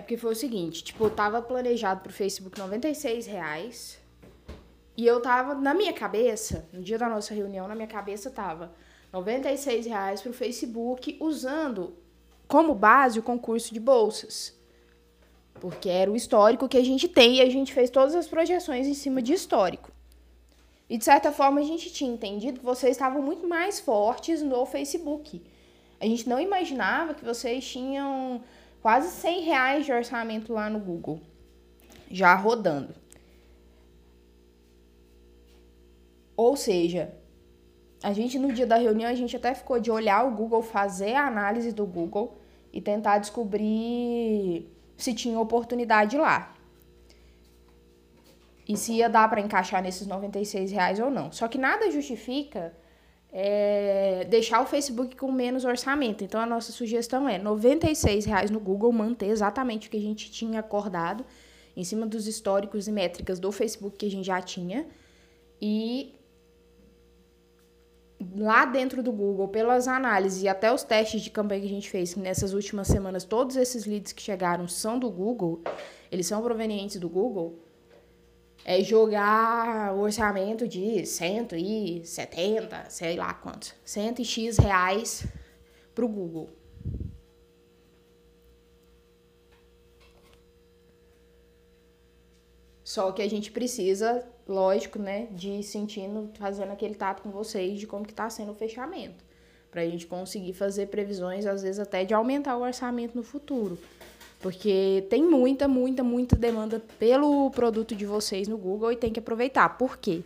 É porque foi o seguinte, tipo, eu tava planejado pro Facebook 96 reais. E eu tava, na minha cabeça, no dia da nossa reunião, na minha cabeça tava 96 reais pro Facebook, usando como base o concurso de bolsas. Porque era o histórico que a gente tem e a gente fez todas as projeções em cima de histórico. E de certa forma a gente tinha entendido que vocês estavam muito mais fortes no Facebook. A gente não imaginava que vocês tinham quase 100 reais de orçamento lá no Google, já rodando. Ou seja, a gente no dia da reunião a gente até ficou de olhar o Google, fazer a análise do Google e tentar descobrir se tinha oportunidade lá. E se ia dar para encaixar nesses 96 reais ou não. Só que nada justifica é, deixar o Facebook com menos orçamento. Então a nossa sugestão é 96 reais no Google, manter exatamente o que a gente tinha acordado, em cima dos históricos e métricas do Facebook que a gente já tinha. E lá dentro do Google, pelas análises e até os testes de campanha que a gente fez nessas últimas semanas, todos esses leads que chegaram são do Google, eles são provenientes do Google, é jogar o orçamento de 170, sei lá quanto, 100 e X reais pro Google. Só que a gente precisa lógico, né, de sentindo, fazendo aquele tato com vocês de como que tá sendo o fechamento. Pra gente conseguir fazer previsões, às vezes até de aumentar o orçamento no futuro. Porque tem muita, muita, muita demanda pelo produto de vocês no Google e tem que aproveitar. Por quê?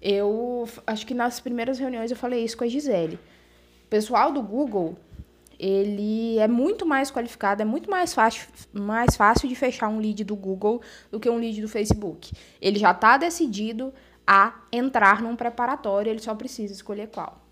Eu acho que nas primeiras reuniões eu falei isso com a Gisele. O pessoal do Google ele é muito mais qualificado, é muito mais fácil, mais fácil de fechar um lead do Google do que um lead do Facebook. Ele já está decidido a entrar num preparatório, ele só precisa escolher qual.